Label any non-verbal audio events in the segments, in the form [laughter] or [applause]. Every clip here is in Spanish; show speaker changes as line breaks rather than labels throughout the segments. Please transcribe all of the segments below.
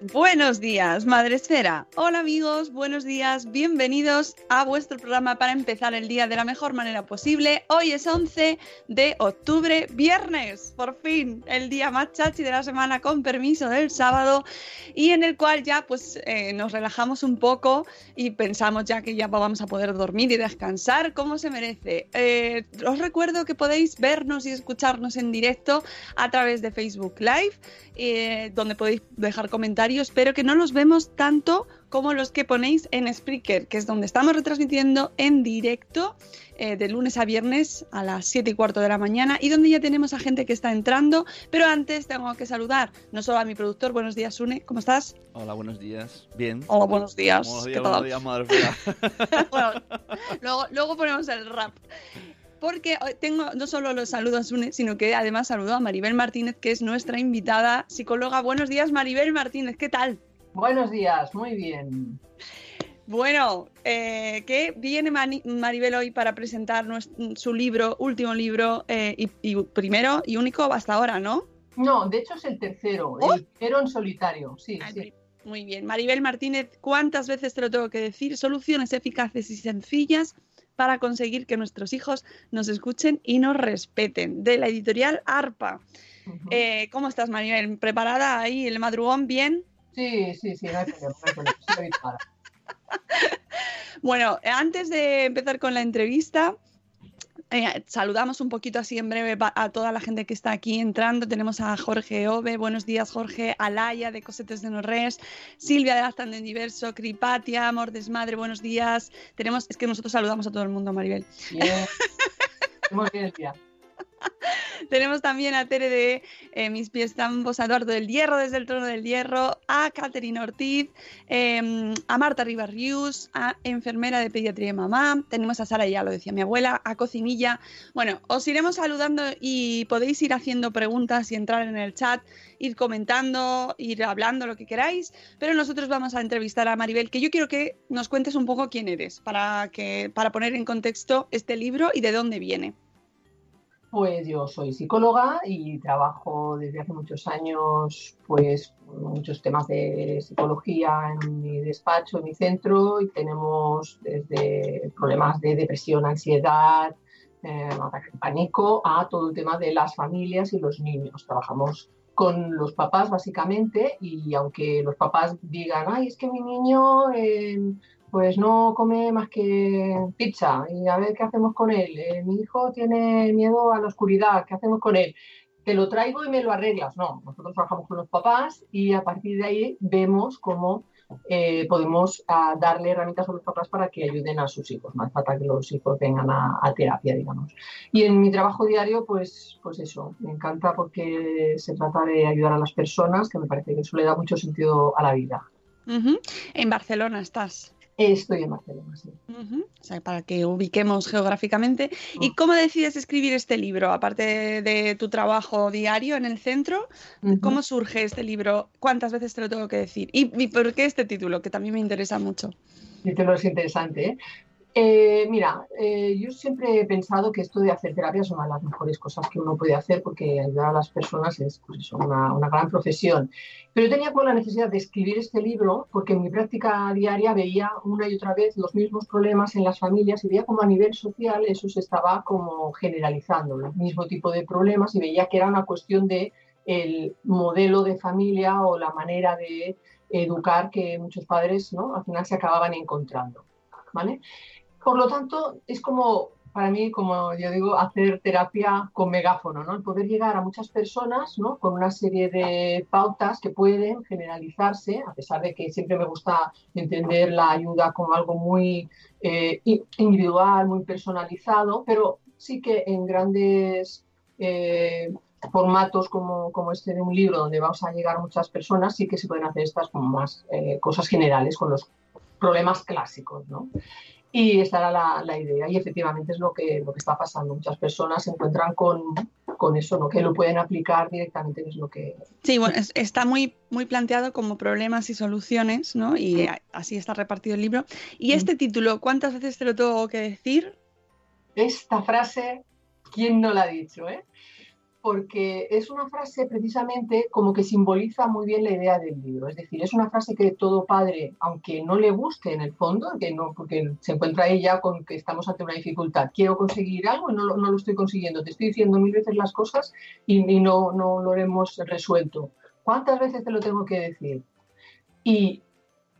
Buenos días, Madre Esfera. Hola amigos, buenos días, bienvenidos a vuestro programa para empezar el día de la mejor manera posible. Hoy es 11 de octubre, viernes, por fin, el día más chachi de la semana con permiso del sábado y en el cual ya pues eh, nos relajamos un poco y pensamos ya que ya vamos a poder dormir y descansar como se merece. Eh, os recuerdo que podéis vernos y escucharnos en directo a través de Facebook Live, eh, donde podéis dejar comentarios, pero que no los vemos tanto como los que ponéis en Spreaker, que es donde estamos retransmitiendo en directo eh, de lunes a viernes a las 7 y cuarto de la mañana y donde ya tenemos a gente que está entrando. Pero antes tengo que saludar no solo a mi productor, buenos días, Sune, ¿cómo estás?
Hola, buenos días. Bien.
Hola, buenos días.
Buenos
¿Qué tal?
días, madre. [laughs]
Bueno, luego, luego ponemos el rap. Porque hoy tengo no solo los saludos Sune, sino que además saludo a Maribel Martínez, que es nuestra invitada psicóloga. Buenos días, Maribel Martínez, ¿qué tal?
Buenos días, muy bien.
Bueno, eh, ¿qué viene Maribel hoy para presentar su libro, último libro, eh, y, y primero y único hasta ahora, ¿no?
No, de hecho es el tercero,
¡Oh!
el primero en solitario, sí,
Ay,
sí.
Muy bien. Maribel Martínez, ¿cuántas veces te lo tengo que decir? Soluciones eficaces y sencillas para conseguir que nuestros hijos nos escuchen y nos respeten. De la editorial ARPA. Eh, ¿Cómo estás, Maribel? ¿Preparada ahí el madrugón? ¿Bien?
Sí, sí, sí, no hay problema, no hay problema, estoy habituada. [laughs]
Bueno, antes de empezar con la entrevista, eh, saludamos un poquito así en breve a toda la gente que está aquí entrando. Tenemos a Jorge Ove, buenos días Jorge, Alaya de Cosetes de Norres, Silvia de Aztán de Diverso, Cripatia, Amor Desmadre, buenos días. Tenemos, es que nosotros saludamos a todo el mundo, Maribel.
Bien. Hacemos bien día. [laughs]
Tenemos también a Tere de eh, Mis pies ambos, a Eduardo del Hierro desde el Trono del Hierro, a Caterina Ortiz, eh, a Marta Rivas a Enfermera de Pediatría de Mamá, tenemos a Sara, ya lo decía mi abuela, a Cocinilla. Bueno, os iremos saludando y podéis ir haciendo preguntas y entrar en el chat, ir comentando, ir hablando lo que queráis, pero nosotros vamos a entrevistar a Maribel, que yo quiero que nos cuentes un poco quién eres, para, que, para poner en contexto este libro y de dónde viene.
Pues yo soy psicóloga y trabajo desde hace muchos años, pues muchos temas de psicología en mi despacho, en mi centro, y tenemos desde problemas de depresión, ansiedad, eh, ataque de pánico, a todo el tema de las familias y los niños. Trabajamos con los papás básicamente y aunque los papás digan, ay, es que mi niño eh, pues no come más que pizza y a ver qué hacemos con él. Eh, mi hijo tiene miedo a la oscuridad, ¿qué hacemos con él? Te lo traigo y me lo arreglas. No, nosotros trabajamos con los papás y a partir de ahí vemos cómo eh, podemos ah, darle herramientas a los papás para que ayuden a sus hijos. Más falta que los hijos vengan a, terapia, digamos. Y en mi trabajo diario, pues, pues eso, me encanta porque se trata de ayudar a las personas, que me parece que eso le da mucho sentido a la vida.
En Barcelona estás.
Estoy en Barcelona, sí.
O sea, para que ubiquemos geográficamente. ¿Y
Mm.
cómo decides escribir este libro? Aparte de, tu trabajo diario en el centro, ¿cómo surge este libro? ¿Cuántas veces te lo tengo que decir? ¿Y, y por qué este título? Que también me interesa mucho.
El título es interesante. ¿eh? Eh, mira, eh, yo siempre he pensado que esto de hacer terapia es una de las mejores cosas que uno puede hacer porque ayudar a las personas es pues, una, una, gran profesión. Pero yo tenía como la necesidad de escribir este libro porque en mi práctica diaria veía una y otra vez los mismos problemas en las familias y veía como a nivel social eso se estaba como generalizando, el mismo tipo de problemas y veía que era una cuestión de el modelo de familia o la manera de educar que muchos padres ¿no? al final se acababan encontrando. ¿vale? Por lo tanto, es como, para mí, como yo digo, hacer terapia con megáfono, ¿no? El poder llegar a muchas personas, ¿no? Con una serie de pautas que pueden generalizarse, a pesar de que siempre me gusta entender la ayuda como algo muy eh, individual, muy personalizado, pero sí que en grandes... Eh, formatos como, como, este de un libro donde vamos a llegar a muchas personas, sí que se pueden hacer estas como más eh, cosas generales con los problemas clásicos, ¿no? Y esta era la, la, idea y efectivamente es lo que, lo que está pasando. Muchas personas se encuentran con, con eso, ¿no? que lo pueden aplicar directamente, es lo que...
Sí, bueno, es, está muy, muy planteado como problemas y soluciones, ¿no? Y así está repartido el libro. Y este título, ¿cuántas veces te lo tengo que decir?
Esta frase, ¿quién no la ha dicho? Eh? Porque es una frase precisamente como que simboliza muy bien la idea del libro. Es decir, es una frase que todo padre, aunque no le guste en el fondo, que no, porque se encuentra ella con que estamos ante una dificultad, quiero conseguir algo y no, lo estoy consiguiendo, te estoy diciendo mil veces las cosas y, no, lo hemos resuelto. ¿Cuántas veces te lo tengo que decir? Y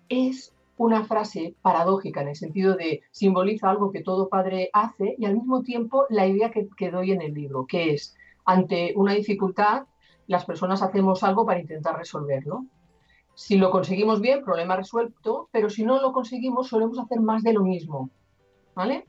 es una frase paradójica en el sentido de simboliza algo que todo padre hace y al mismo tiempo la idea que doy en el libro, que es ante una dificultad, las personas hacemos algo para intentar resolverlo. Si lo conseguimos bien, problema resuelto, pero si no lo conseguimos, solemos hacer más de lo mismo. ¿Vale?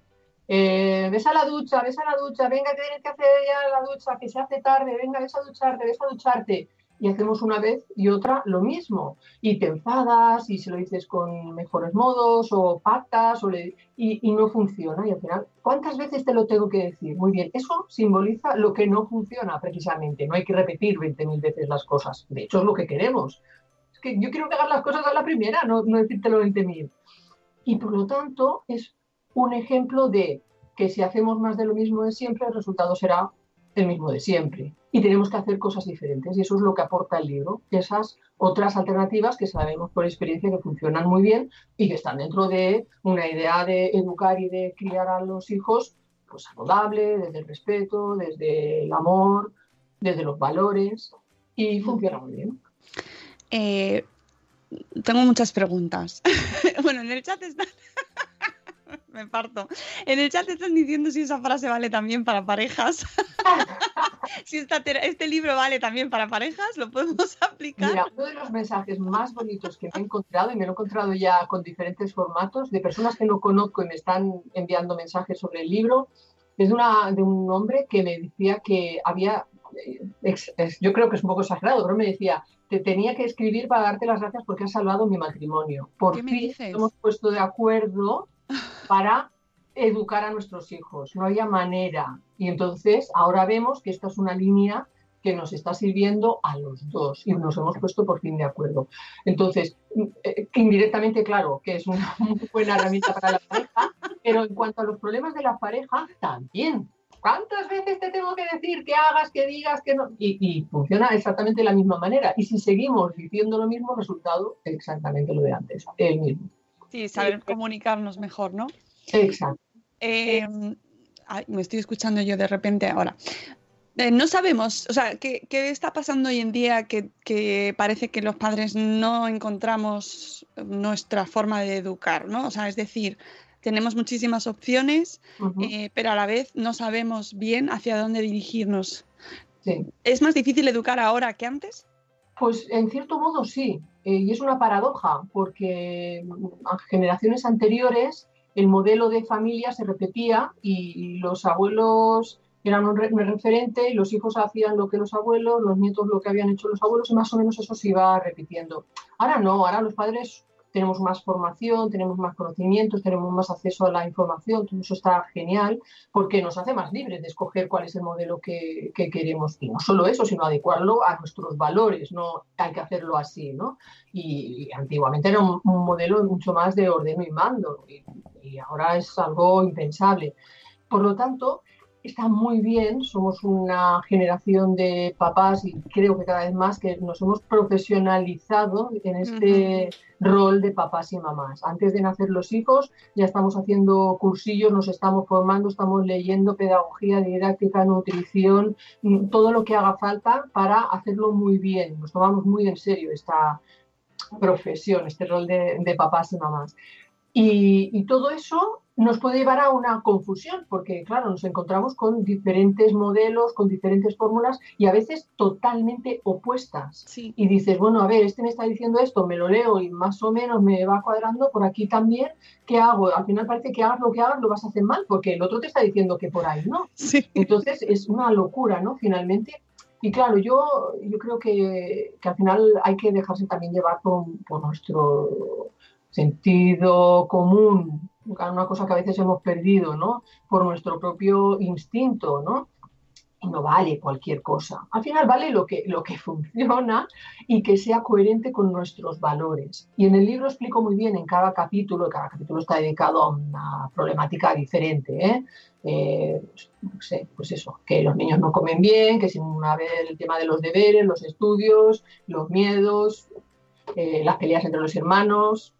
Eh, ves a la ducha, ves a la ducha, venga, que tienes que hacer ya la ducha, que se hace tarde, venga, ves a ducharte, ves a ducharte y hacemos una vez y otra lo mismo. Y te enfadas y se lo dices con mejores modos o pactas o y, y, no funciona. Y al final, ¿cuántas veces te lo tengo que decir? Muy bien, eso simboliza lo que no funciona precisamente. No hay que repetir 20.000 veces las cosas. De hecho, es lo que queremos. Es que yo quiero que hagas las cosas a la primera, no, no decírtelo 20.000. Y por lo tanto, es un ejemplo de que si hacemos más de lo mismo de siempre, el resultado será el mismo de siempre. Y tenemos que hacer cosas diferentes. Y eso es lo que aporta el libro. Esas otras alternativas que sabemos por experiencia que funcionan muy bien y que están dentro de una idea de educar y de criar a los hijos pues saludable, desde el respeto, desde el amor, desde los valores. Y funciona muy bien.
Eh, tengo muchas preguntas. [laughs] bueno, en el chat están me parto. En el chat están diciendo si esa frase vale también para parejas. [laughs] si este libro vale también para parejas, lo podemos aplicar.
Mira, uno de los mensajes más bonitos que me he encontrado, y me lo he encontrado ya con diferentes formatos, de personas que no conozco y me están enviando mensajes sobre el libro, es de, una, de un hombre que me decía que había, eh, yo creo que es un poco exagerado, pero me decía, te tenía que escribir para darte las gracias porque has salvado mi matrimonio. Por fin hemos puesto de acuerdo para educar a nuestros hijos. No había manera. Y entonces ahora vemos que esta es una línea que nos está sirviendo a los dos y nos hemos puesto por fin de acuerdo. Entonces, eh, indirectamente, claro, que es una [laughs] muy buena herramienta para la pareja, pero en cuanto a los problemas de la pareja, también. ¿Cuántas veces te tengo que decir que hagas, que digas, que no? Y, y funciona exactamente de la misma manera. Y si seguimos diciendo lo mismo, resultado exactamente lo de antes, el mismo.
Sí, saber comunicarnos mejor, ¿no?
Exacto.
Eh, me estoy escuchando yo de repente ahora. Eh, no sabemos, o sea, ¿qué, ¿qué, está pasando hoy en día que, que, parece que los padres no encontramos nuestra forma de educar, ¿no? O sea, es decir, tenemos muchísimas opciones, uh -huh. eh, pero a la vez no sabemos bien hacia dónde dirigirnos.
Sí.
¿Es más difícil educar ahora que antes?
Pues en cierto modo sí, eh, y es una paradoja, porque a generaciones anteriores el modelo de familia se repetía y los abuelos eran un, referente y los hijos hacían lo que los abuelos, los nietos lo que habían hecho los abuelos y más o menos eso se iba repitiendo. Ahora no, ahora los padres tenemos más formación, tenemos más conocimientos, tenemos más acceso a la información, todo eso está genial porque nos hace más libres de escoger cuál es el modelo que, que, queremos. Y no solo eso, sino adecuarlo a nuestros valores, no hay que hacerlo así, ¿no? Y, antiguamente era un, modelo mucho más de ordeno y mando. Y ahora es algo impensable. Por lo tanto, está muy bien, somos una generación de papás y creo que cada vez más que nos hemos profesionalizado en este rol de papás y mamás. Antes de nacer los hijos ya estamos haciendo cursillos, nos estamos formando, estamos leyendo pedagogía, didáctica, nutrición, mm, todo lo que haga falta para hacerlo muy bien. Nos tomamos muy en serio esta profesión, este rol de, papás y mamás. Y todo eso nos puede llevar a una confusión, porque claro, nos encontramos con diferentes modelos, con diferentes fórmulas y a veces totalmente opuestas. Y dices, bueno, a ver, este me está diciendo esto, me lo leo y más o menos me va cuadrando por aquí también, ¿qué hago? Al final parece que hagas lo que hagas lo vas a hacer mal, porque el otro te está diciendo que por ahí, ¿no? Entonces es una locura, ¿no? Finalmente. Y claro, yo, yo creo que, al final hay que dejarse también llevar por nuestro sentido común, una cosa que a veces hemos perdido, ¿no? Por nuestro propio instinto, ¿no? Y no vale cualquier cosa. Al final vale lo que, lo que [laughs] funciona y que sea coherente con nuestros valores. Y en el libro explico muy bien en cada capítulo, cada capítulo está dedicado a una problemática diferente, ¿eh? eh no sé, pues eso, que los niños no comen bien, que sin una vez el tema de los deberes, los estudios, los miedos, eh, las peleas entre los hermanos,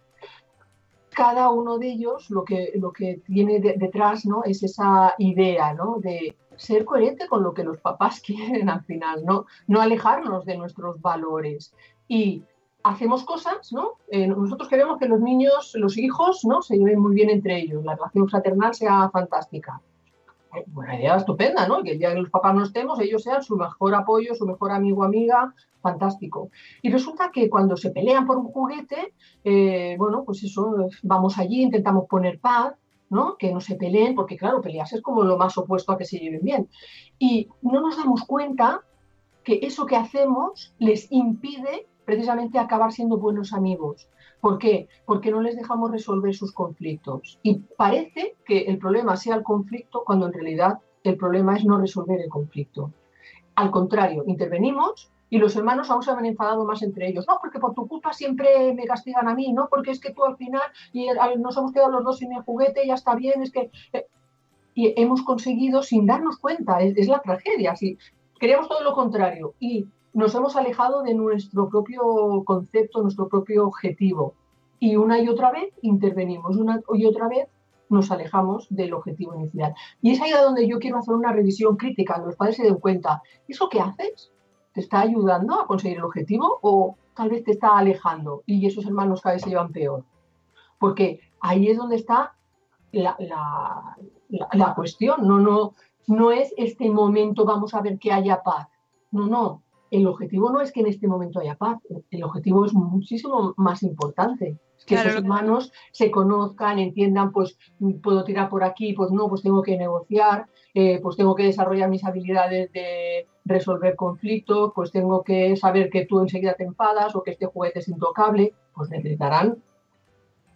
cada uno de ellos lo que, lo que tiene detrás ¿no? es esa idea ¿no? de ser coherente con lo que los papás [laughs] quieren al final, no, no alejarnos de nuestros valores. Y hacemos cosas, ¿no? Eh, nosotros queremos que los niños, los hijos, ¿no? Se lleven muy bien entre ellos, la relación fraternal sea fantástica buena idea estupenda, ¿no? Que día que los papás no estemos, ellos sean su mejor apoyo, su mejor amigo amiga, fantástico. Y resulta que cuando se pelean por un juguete, eh, bueno, pues eso, vamos allí, intentamos poner paz, ¿no? Que no se peleen, porque claro, pelearse es como lo más opuesto a que se lleven bien. Y no nos damos cuenta que eso que hacemos les impide precisamente acabar siendo buenos amigos. ¿Por qué? Porque no les dejamos resolver sus conflictos. Y parece que el problema sea el conflicto cuando en realidad el problema es no resolver el conflicto. Al contrario, intervenimos y los hermanos aún se han enfadado más entre ellos. No, porque por tu culpa siempre me castigan a mí, no, porque es que tú al final y nos hemos quedado los dos sin el juguete, ya está bien, es que... Eh, y hemos conseguido sin darnos cuenta, es, la tragedia. Si queríamos todo lo contrario y nos hemos alejado de nuestro propio concepto, nuestro propio objetivo. Y una y otra vez intervenimos, una y otra vez nos alejamos del objetivo inicial. Y es ahí donde yo quiero hacer una revisión crítica, que los padres se den cuenta, ¿eso que haces? ¿Te está ayudando a conseguir el objetivo o tal vez te está alejando y esos hermanos cada vez se llevan peor? Porque ahí es donde está la, la cuestión, no, no, no es este momento, vamos a ver que haya paz. No, no, el objetivo no es que en este momento haya paz, el objetivo es muchísimo más importante. Que esos hermanos se conozcan, entiendan, pues puedo tirar por aquí, pues no, pues tengo que negociar, eh, pues tengo que desarrollar mis habilidades de resolver conflictos, pues tengo que saber que tú enseguida te enfadas o que este juguete es intocable, pues necesitarán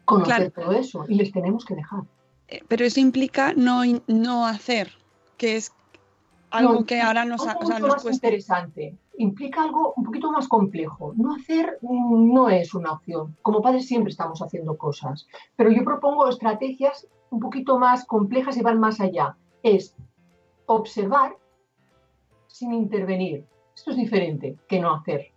conocer todo eso y les tenemos que dejar.
Eh, pero eso implica no, no hacer, que es algo que ahora nos,
o sea, nos cuesta. interesante implica algo un poquito más complejo. No hacer mm, no es una opción. Como padres siempre estamos haciendo cosas, pero yo propongo estrategias un poquito más complejas y van más allá. Es observar sin intervenir. Esto es diferente que no hacer.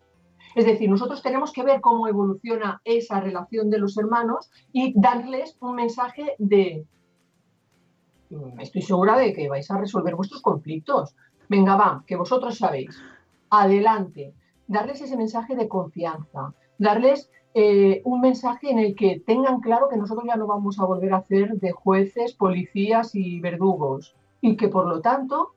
Es decir, nosotros tenemos que ver cómo evoluciona esa relación de los hermanos y darles un mensaje de, mm, estoy segura de que vais a resolver vuestros conflictos. Venga, va, que vosotros sabéis adelante, darles ese mensaje de confianza, darles eh, un mensaje en el que tengan claro que nosotros ya no vamos a volver a hacer de jueces, policías y verdugos y que por lo tanto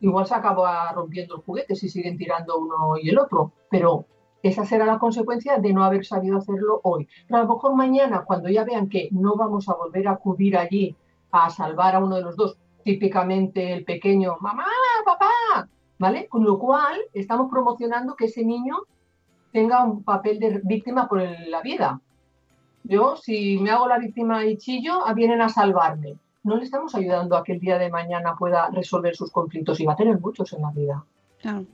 igual se acaba rompiendo el juguete si siguen tirando uno y el otro, pero esa será la consecuencia de no haber sabido hacerlo hoy. Pero a lo mejor mañana, cuando ya vean que no vamos a volver a acudir allí a salvar a uno de los dos, típicamente el pequeño, mamá, papá, ¿vale? Con lo cual estamos promocionando que ese niño tenga un papel de víctima por la vida. Yo, si me hago la víctima y chillo, vienen a salvarme. No le estamos ayudando a que el día de mañana pueda resolver sus conflictos y va a tener muchos en la vida.
Claro.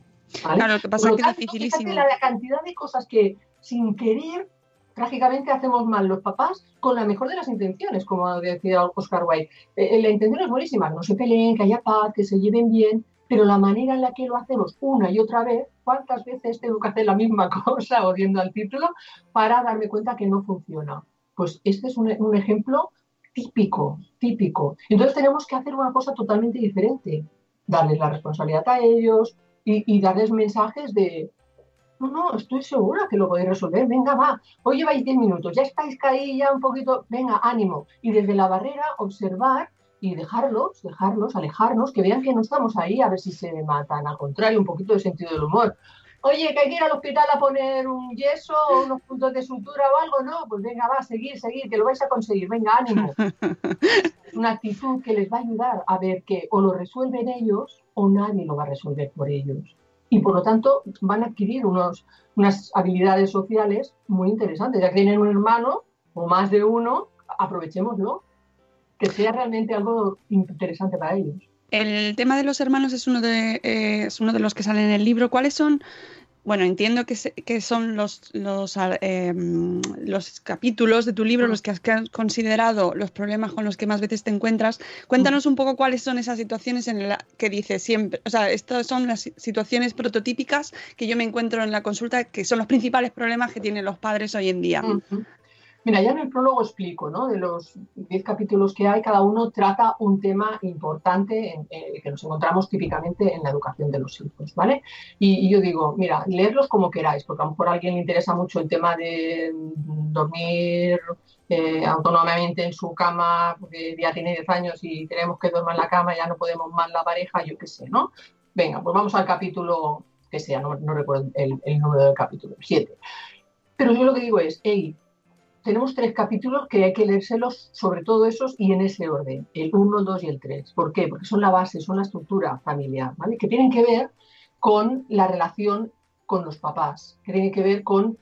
Claro, lo que pasa es que es dificilísimo.
La cantidad de cosas que sin querer trágicamente hacemos mal los papás con la mejor de las intenciones, como decía Oscar Wilde. Eh, eh, la intención es buenísima, no se peleen, que haya paz, que se lleven bien, pero la manera en la que lo hacemos una y otra vez, ¿cuántas veces tengo que hacer la misma [laughs] cosa, odiando al título, para darme cuenta que no funciona? Pues este es un, un ejemplo típico, típico. Entonces tenemos que hacer una cosa totalmente diferente, darles la responsabilidad a ellos y, y darles mensajes de, no, no, estoy segura que lo podéis resolver. Venga, va. Hoy lleváis 10 minutos, ya estáis caídos, ya un poquito. Venga, ánimo. Y desde la barrera, observar y dejarlos, dejarlos, alejarnos, que vean que no estamos ahí a ver si se matan. Al contrario, un poquito de sentido del humor. Oye, que hay que ir al hospital a poner un yeso o unos puntos de sutura o algo, ¿no? Pues venga, va, seguir, seguir, que lo vais a conseguir. Venga, ánimo. Es [laughs] una actitud que les va a ayudar a ver que o lo resuelven ellos o nadie lo va a resolver por ellos y por lo tanto van a adquirir unos, unas habilidades sociales muy interesantes. Ya que tienen un hermano o más de uno, aprovechémoslo, que sea realmente algo interesante para ellos.
El tema de los hermanos es uno de, eh, es uno de los que salen en el libro. ¿Cuáles son bueno, entiendo que, que son los, los, eh, los, capítulos de tu libro los que has considerado los problemas con los que más veces te encuentras. Cuéntanos un poco cuáles son esas situaciones en las que dices siempre, o sea, estas son las situaciones prototípicas que yo me encuentro en la consulta, que son los principales problemas que tienen los padres hoy en día.
Mira, ya en el prólogo explico, ¿no? De los 10 capítulos que hay, cada uno trata un tema importante en, eh, que nos encontramos típicamente en la educación de los hijos, ¿vale? Y, yo digo, mira, leerlos como queráis, porque a lo mejor a alguien le interesa mucho el tema de dormir eh, autónomamente en su cama, porque ya tiene 10 años y tenemos que dormir en la cama, ya no podemos más la pareja, yo qué sé, ¿no? Venga, pues vamos al capítulo que sea, no, recuerdo el, el número del capítulo, 7. Pero yo lo que digo es, hey, tenemos tres capítulos que hay que leérselos, sobre todo esos y en ese orden, el 1, el 2 y el 3. ¿Por qué? Porque son la base, son la estructura familiar, ¿vale? Que tienen que ver con la relación con los papás, que tienen que ver con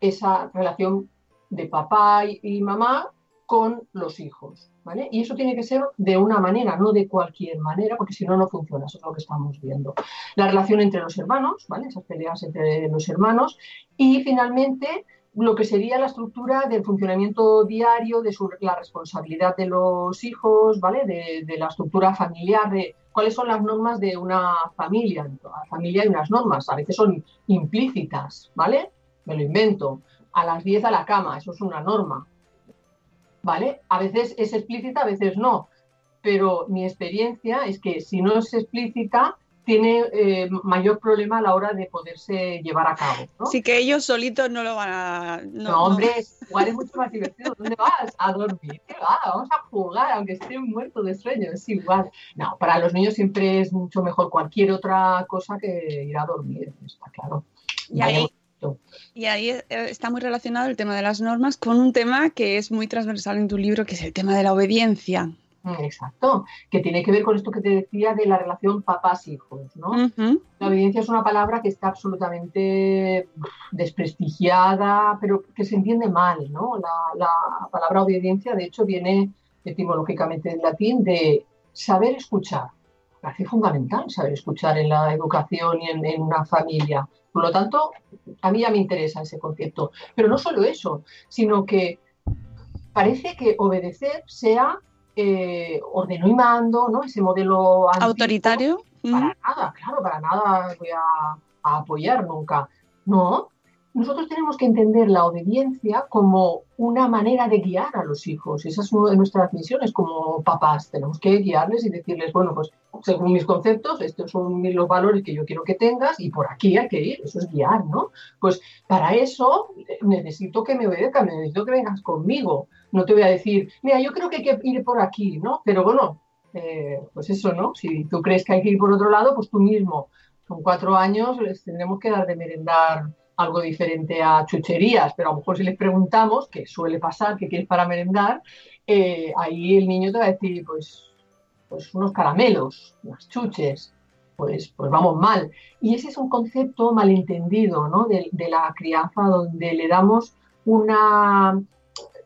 esa relación de papá y, mamá con los hijos, ¿vale? Y eso tiene que ser de una manera, no de cualquier manera, porque si no, no funciona, eso es lo que estamos viendo. La relación entre los hermanos, ¿vale? Esas peleas entre los hermanos y finalmente lo que sería la estructura del funcionamiento diario, de la responsabilidad de los hijos, ¿vale? De, la estructura familiar, de cuáles son las normas de una familia. En toda familia hay unas normas, a veces son implícitas, ¿vale? Me lo invento. A las 10 a la cama, eso es una norma, ¿vale? A veces es explícita, a veces no. Pero mi experiencia es que si no es explícita, tiene eh, mayor problema a la hora de poderse llevar a cabo. ¿no?
Sí, que ellos solitos no lo van a...
No, hombre, jugar es mucho más divertido. ¿Dónde vas? A dormir. ¿Qué va? Vamos a jugar, aunque esté muerto de sueño, es igual. No, para los niños siempre es mucho mejor cualquier otra cosa que ir a dormir, está claro.
Y ahí, y ahí eh, está muy relacionado el tema de las normas con un tema que es muy transversal en tu libro, que es el tema de la obediencia.
Exacto, que tiene que ver con esto que te decía de la relación papás-hijos, ¿no? La obediencia es una palabra que está absolutamente desprestigiada, pero que se entiende mal, ¿no? La, palabra obediencia, de hecho, viene etimológicamente en latín de saber escuchar. Parece fundamental saber escuchar en la educación y en, en una familia. Por lo tanto, a mí ya me interesa ese concepto. Pero no solo eso, sino que parece que obedecer sea eh, ordenó y mando, ¿no? Ese modelo
autoritario.
Para nada, claro, para nada voy a, apoyar nunca. No, nosotros tenemos que entender la obediencia como una manera de guiar a los hijos. Esa es una de nuestras misiones como papás. Tenemos que guiarles y decirles, bueno, pues según mis conceptos, estos son los valores que yo quiero que tengas y por aquí hay que ir. Eso es guiar, ¿no? Pues para eso eh, necesito que me obedezcan, necesito que vengas conmigo. No te voy a decir, mira, yo creo que hay que ir por aquí, ¿no? Pero bueno, eh, pues eso, ¿no? Si tú crees que hay que ir por otro lado, pues tú mismo. Con cuatro años les tendremos que dar de merendar algo diferente a chucherías, pero a lo mejor si les preguntamos, que suele pasar, qué quieres para merendar, eh, ahí el niño te va a decir, pues, pues unos caramelos, unas chuches, pues, pues vamos mal. Y ese es un concepto malentendido ¿no? de la crianza donde le damos una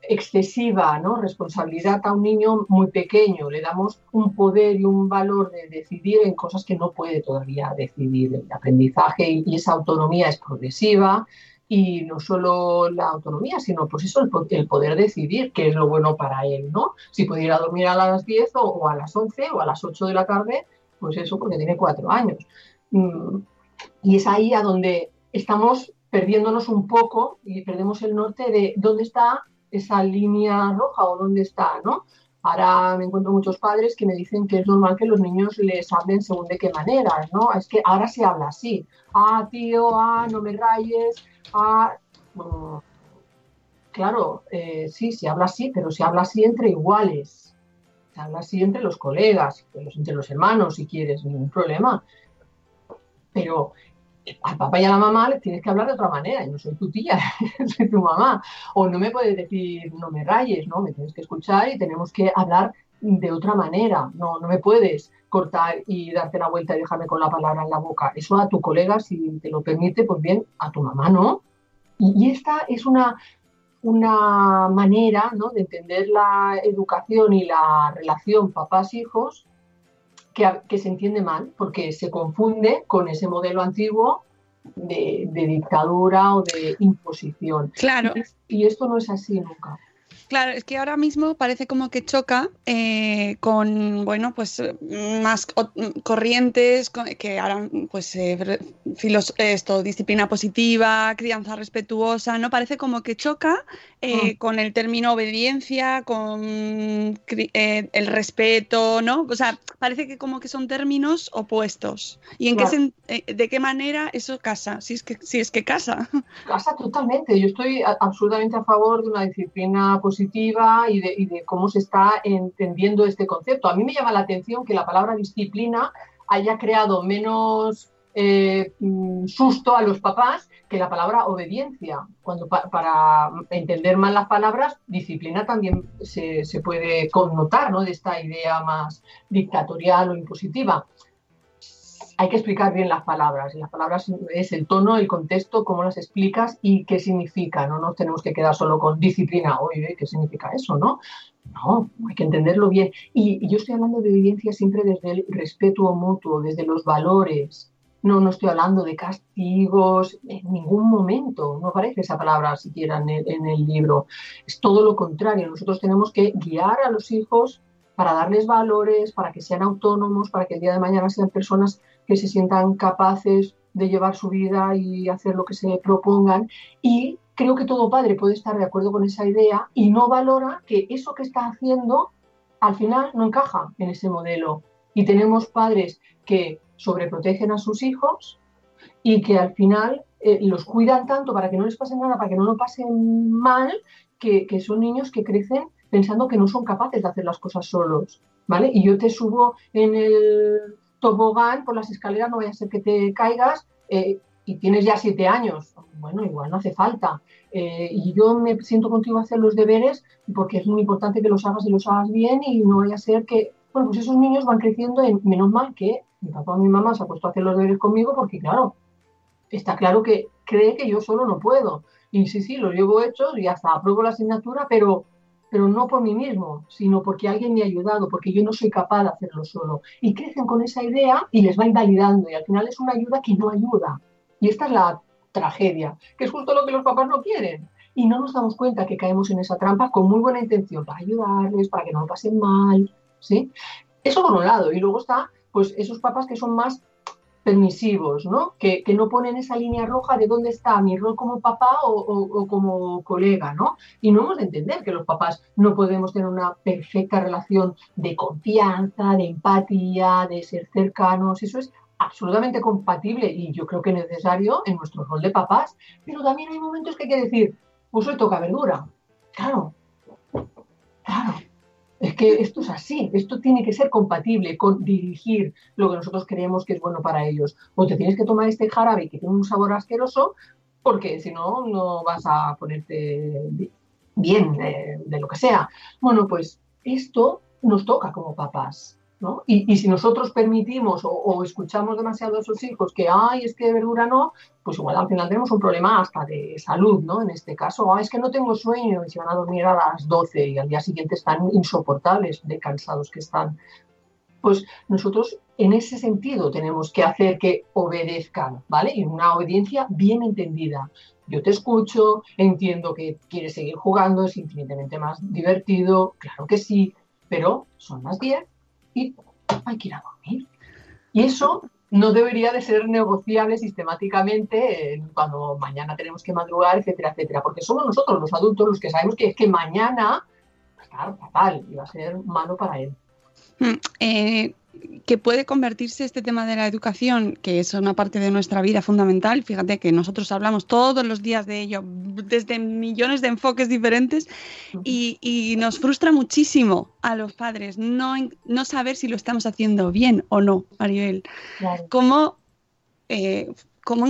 excesiva ¿no? responsabilidad a un niño muy pequeño, le damos un poder y un valor de decidir en cosas que no puede todavía decidir. El aprendizaje y esa autonomía es progresiva, y no solo la autonomía, sino pues eso, el, poder decidir qué es lo bueno para él, ¿no? Si pudiera dormir a las 10 o, a las 11 o a las 8 de la tarde, pues eso porque tiene cuatro años. Mm, y es ahí a donde estamos perdiéndonos un poco y perdemos el norte de dónde está esa línea roja o dónde está, ¿no? Ahora me encuentro muchos padres que me dicen que es normal que los niños les hablen según de qué manera, ¿no? Es que ahora se habla así. Ah, tío, ah, no me rayes, ah... claro, eh, sí, se habla así, pero se habla así entre iguales. Se habla así entre los colegas, entre los hermanos, si quieres, ningún problema. Pero al papá y a la mamá les tienes que hablar de otra manera. Yo no soy tu tía, [laughs] soy tu mamá. O no me puedes decir, no me rayes, ¿no? Me tienes que escuchar y tenemos que hablar de otra manera. No, no me puedes cortar y darte la vuelta y dejarme con la palabra en la boca. Eso a tu colega, si te lo permite, pues bien, a tu mamá no. Y, esta es una, una manera ¿no? de entender la educación y la relación papás-hijos que, se entiende mal, porque se confunde con ese modelo antiguo de, dictadura o de imposición.
Claro.
y esto no es así nunca.
Claro, es que ahora mismo parece como que choca eh, con, bueno, pues más corrientes que ahora, pues, eh, esto, disciplina positiva, crianza respetuosa, ¿no? Parece como que choca eh, mm. con el término obediencia, con el respeto, ¿no? O sea, parece que como que son términos opuestos. ¿Y en qué de qué manera eso casa? Si es que, si es que casa.
Casa totalmente. Yo estoy absolutamente a favor de una disciplina positiva y de, cómo se está entendiendo este concepto. A mí me llama la atención que la palabra disciplina haya creado menos eh, mm, susto a los papás que la palabra obediencia. Cuando para entender mal las palabras, disciplina también se, se puede connotar ¿no? de esta idea más dictatorial o impositiva hay que explicar bien las palabras. Las palabras es el tono, el contexto, cómo las explicas y qué significa. No nos tenemos que quedar solo con disciplina. Oye, ¿qué significa eso? No, no, hay que entenderlo bien. Y, yo estoy hablando de evidencia siempre desde el respeto mutuo, desde los valores. No, no estoy hablando de castigos en ningún momento. No aparece esa palabra siquiera en el libro. Es todo lo contrario. Nosotros tenemos que guiar a los hijos para darles valores, para que sean autónomos, para que el día de mañana sean personas que se sientan capaces de llevar su vida y hacer lo que se propongan. Y creo que todo padre puede estar de acuerdo con esa idea y no valora que eso que está haciendo al final no encaja en ese modelo. Y tenemos padres que sobreprotegen a sus hijos y que al final eh, los cuidan tanto para que no les pase nada, para que no lo pasen mal, que, que son niños que crecen pensando que no son capaces de hacer las cosas solos. ¿Vale? Y yo te subo en el tobogán por las escaleras, no vaya a ser que te caigas eh, y tienes ya siete años. Bueno, igual no hace falta. Eh, y yo me siento contigo a hacer los deberes porque es muy importante que los hagas y los hagas bien y no vaya a ser que, bueno, pues esos niños van creciendo en, menos mal que mi papá o mi mamá se ha puesto a hacer los deberes conmigo porque, claro, está claro que cree que yo solo no puedo. Y sí, sí, los llevo hechos y hasta apruebo la asignatura, pero pero no por mí mismo, sino porque alguien me ha ayudado, porque yo no soy capaz de hacerlo solo. Y crecen con esa idea y les va invalidando y al final es una ayuda que no ayuda. Y esta es la tragedia, que es justo lo que los papás no quieren. Y no nos damos cuenta que caemos en esa trampa con muy buena intención para ayudarles, para que no lo pasen mal, ¿sí? Eso por un lado. Y luego está, pues, esos papás que son más permisivos, ¿no? Que, no ponen esa línea roja de dónde está mi rol como papá o, como colega, ¿no? Y no hemos de entender que los papás no podemos tener una perfecta relación de confianza, de empatía, de ser cercanos, eso es absolutamente compatible y yo creo que necesario en nuestro rol de papás, pero también hay momentos que hay que decir, pues hoy toca verdura, claro, claro, es que esto es así, esto tiene que ser compatible con dirigir lo que nosotros creemos que es bueno para ellos. O te tienes que tomar este jarabe que tiene un sabor asqueroso, porque si no, no vas a ponerte bien eh, de lo que sea. Bueno, pues esto nos toca como papás. Y, si nosotros permitimos o, escuchamos demasiado a sus hijos que, ay, es que de verdura no, pues igual al final tenemos un problema hasta de salud, ¿no? En este caso, ay, es que no tengo sueño y se van a dormir a las 12 y al día siguiente están insoportables de cansados que están. Pues nosotros en ese sentido tenemos que hacer que obedezcan, ¿vale? Y una obediencia bien entendida. Yo te escucho, entiendo que quieres seguir jugando, es infinitamente más divertido, claro que sí, pero son las 10 y hay que ir a dormir. Y eso no debería de ser negociable sistemáticamente cuando mañana tenemos que madrugar, etcétera, etcétera, porque somos nosotros los adultos los que sabemos que es que mañana va a estar fatal y va a ser malo para él.
Mm, eh, que puede convertirse este tema de la educación, que es una parte de nuestra vida fundamental, fíjate que nosotros hablamos todos los días de ello, desde millones de enfoques diferentes, y, nos frustra muchísimo a los padres no, no saber si lo estamos haciendo bien o no, Maribel. ¿Cómo, eh, cómo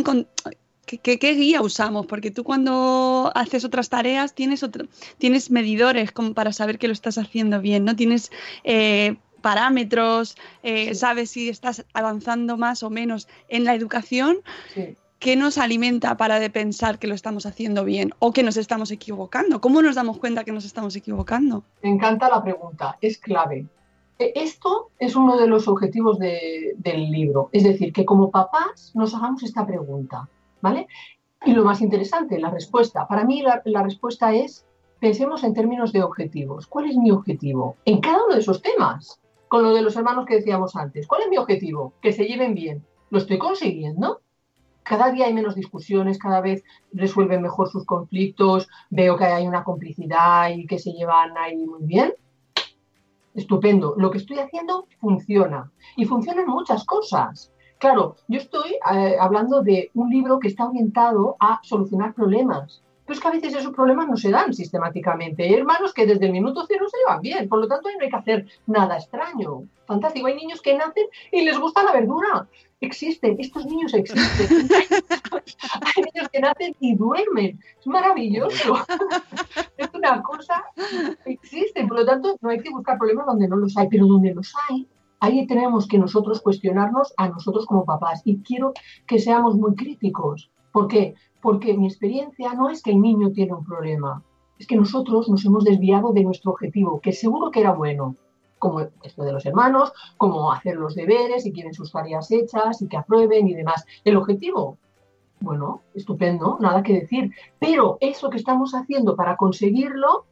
¿Qué, guía usamos? Porque tú cuando haces otras tareas tienes, tienes medidores como para saber que lo estás haciendo bien, ¿no? Tienes eh, parámetros, eh, sabes si estás avanzando más o menos en la educación. ¿Qué nos alimenta para de pensar que lo estamos haciendo bien o que nos estamos equivocando? ¿Cómo nos damos cuenta que nos estamos equivocando?
Me encanta la pregunta, es clave. E, esto es uno de los objetivos del libro, es decir, que como papás nos hagamos esta pregunta, ¿vale? Y lo más interesante, la respuesta. Para mí la respuesta es, pensemos en términos de objetivos. ¿Cuál es mi objetivo? En cada uno de esos temas con lo de los hermanos que decíamos antes. ¿Cuál es mi objetivo? Que se lleven bien. ¿Lo estoy consiguiendo? Cada día hay menos discusiones, cada vez resuelven mejor sus conflictos, veo que hay una complicidad y que se llevan ahí muy bien. Estupendo. Lo que estoy haciendo funciona. Y funcionan muchas cosas. Claro, yo estoy eh, hablando de un libro que está orientado a solucionar problemas. Pero es que a veces esos problemas no se dan sistemáticamente. Hay hermanos que desde el minuto cero se llevan bien, por lo tanto ahí no hay que hacer nada extraño. Fantástico, hay niños que nacen y les gusta la verdura. Existen, estos niños existen. [laughs] hay niños que nacen y duermen. Es maravilloso. es una cosa, existe. Por lo tanto, no hay que buscar problemas donde no los hay, pero donde los hay, ahí tenemos que nosotros cuestionarnos a nosotros como papás. Y quiero que seamos muy críticos. ¿Por qué? porque mi experiencia no es que el niño tiene un problema, es que nosotros nos hemos desviado de nuestro objetivo, que seguro que era bueno, como esto de los hermanos, como hacer los deberes y quieren sus tareas hechas y que aprueben y demás. El objetivo, bueno, estupendo, nada que decir, pero eso que estamos haciendo para conseguirlo,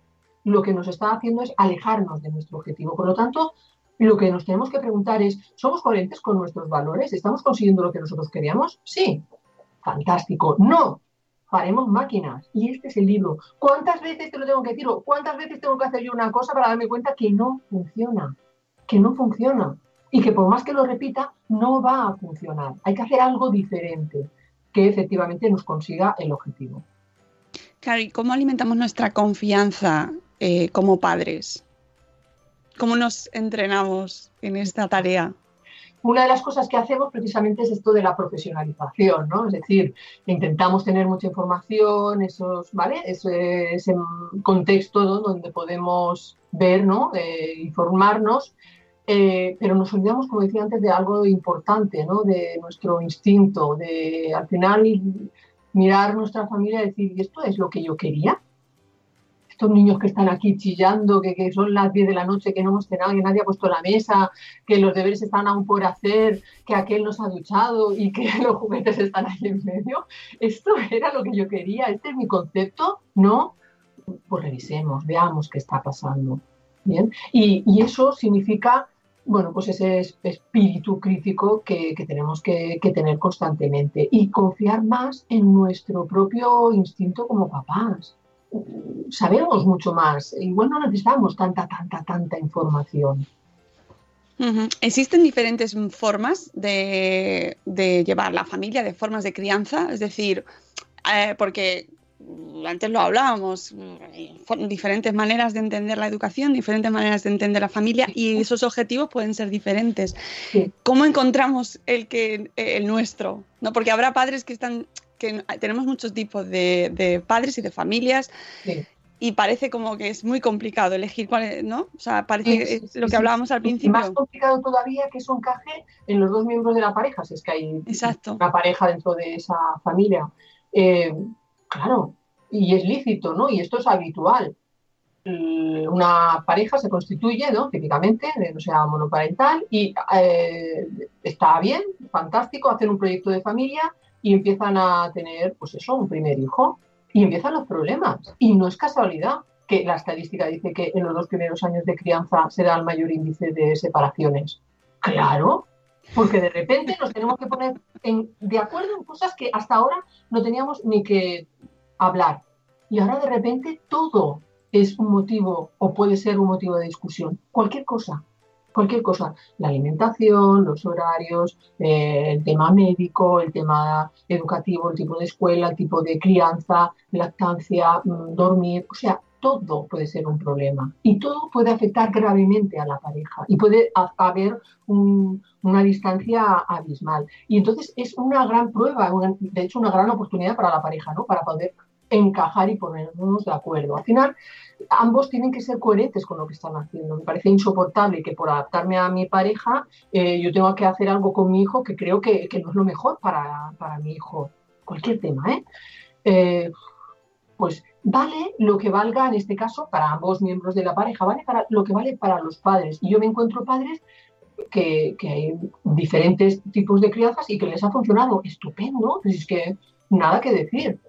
lo que nos está haciendo es alejarnos de nuestro objetivo. Por lo tanto, lo que nos tenemos que preguntar es, ¿somos coherentes con nuestros valores? ¿Estamos consiguiendo lo que nosotros queríamos? Sí, fantástico. No, haremos máquinas. Y este es el libro. ¿Cuántas veces te lo tengo que decir? ¿O cuántas veces tengo que hacer yo una cosa para darme cuenta que no funciona? Que no funciona. Y que por más que lo repita, no va a funcionar. Hay que hacer algo diferente que efectivamente nos consiga el objetivo.
Claro, ¿y cómo alimentamos nuestra confianza eh, como padres? ¿Cómo nos entrenamos en esta tarea?
una de las cosas que hacemos precisamente es esto de la profesionalización, ¿no? Es decir, intentamos tener mucha información, esos, ¿vale? Ese, contexto donde podemos ver, ¿no? informarnos, eh, pero nos olvidamos, como decía antes, de algo importante, ¿no? De nuestro instinto, de al final mirar nuestra familia y decir, ¿y esto es lo que yo quería? Estos niños que están aquí chillando, que, son las 10 de la noche, que no hemos cenado, que nadie ha puesto la mesa, que los deberes están aún por hacer, que aquel nos ha duchado y que [laughs] los juguetes están ahí en medio. Esto era lo que yo quería, este es mi concepto, ¿no? Pues revisemos, veamos qué está pasando. Bien, y, eso significa, bueno, pues ese espíritu crítico que, tenemos que, que tener constantemente y confiar más en nuestro propio instinto como papás sabemos mucho más. Igual no necesitamos tanta, tanta, tanta información.
Existen diferentes formas de, llevar la familia, de formas de crianza, es decir, eh, porque antes lo hablábamos, diferentes maneras de entender la educación, diferentes maneras de entender la familia y esos objetivos pueden ser diferentes. ¿Cómo encontramos el que el nuestro? ¿No? Porque habrá padres que están tenemos muchos tipos de, padres y de familias. Y parece como que es muy complicado elegir cuál es, ¿no? O sea, parece lo que hablábamos al principio.
Más complicado todavía que eso encaje en los dos miembros de la pareja, si es que hay una pareja dentro de esa familia. Eh, claro, y es lícito, ¿no? Y esto es habitual. una pareja se constituye, ¿no? Típicamente, no sea monoparental, y eh, está bien, fantástico, hacen un proyecto de familia y empiezan a tener, pues eso, un primer hijo. Y empiezan los problemas. Y no es casualidad que la estadística dice que en los dos primeros años de crianza se da el mayor índice de separaciones. Claro, porque de repente nos tenemos que poner de acuerdo en cosas que hasta ahora no teníamos ni que hablar. Y ahora de repente todo es un motivo o puede ser un motivo de discusión. Cualquier cosa, cualquier cosa. La alimentación, los horarios, eh, el tema médico, el tema educativo, el tipo de escuela, el tipo de crianza, lactancia, mm, dormir. O sea, todo puede ser un problema y todo puede afectar gravemente a la pareja y puede haber una distancia abismal. Y entonces es una gran prueba, de hecho una gran oportunidad para la pareja, ¿no? Para poder encajar y ponernos de acuerdo. Al final, ambos tienen que ser coherentes con lo que están haciendo. Me parece insoportable que por adaptarme a mi pareja eh, yo tenga que hacer algo con mi hijo que creo que, no es lo mejor para, para, mi hijo. Cualquier tema, ¿eh? ¿eh? Pues vale lo que valga en este caso para ambos miembros de la pareja, vale para lo que vale para los padres. Y yo me encuentro padres que, hay diferentes tipos de crianzas y que les ha funcionado estupendo. Pues es que nada que decir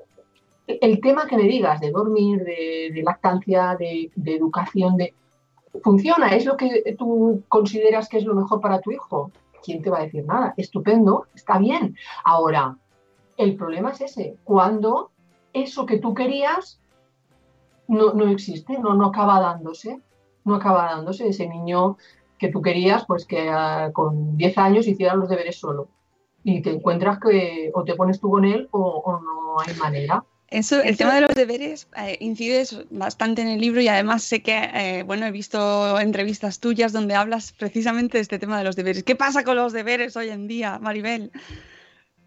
el tema que me digas de dormir, de, lactancia, de, educación, de funciona, es lo que tú consideras que es lo mejor para tu hijo. ¿Quién te va a decir nada? Estupendo, está bien. Ahora, el problema es ese, cuando eso que tú querías no, no existe, no, no acaba dándose, no acaba dándose ese niño que tú querías, pues que ah, con 10 años hiciera los deberes solo. Y te encuentras que o te pones tú con él o no hay manera.
Eso, el tema de los deberes eh, incides bastante en el libro y además sé que, eh, bueno, he visto entrevistas tuyas donde hablas precisamente de este tema de los deberes. ¿Qué pasa con los deberes hoy en día, Maribel?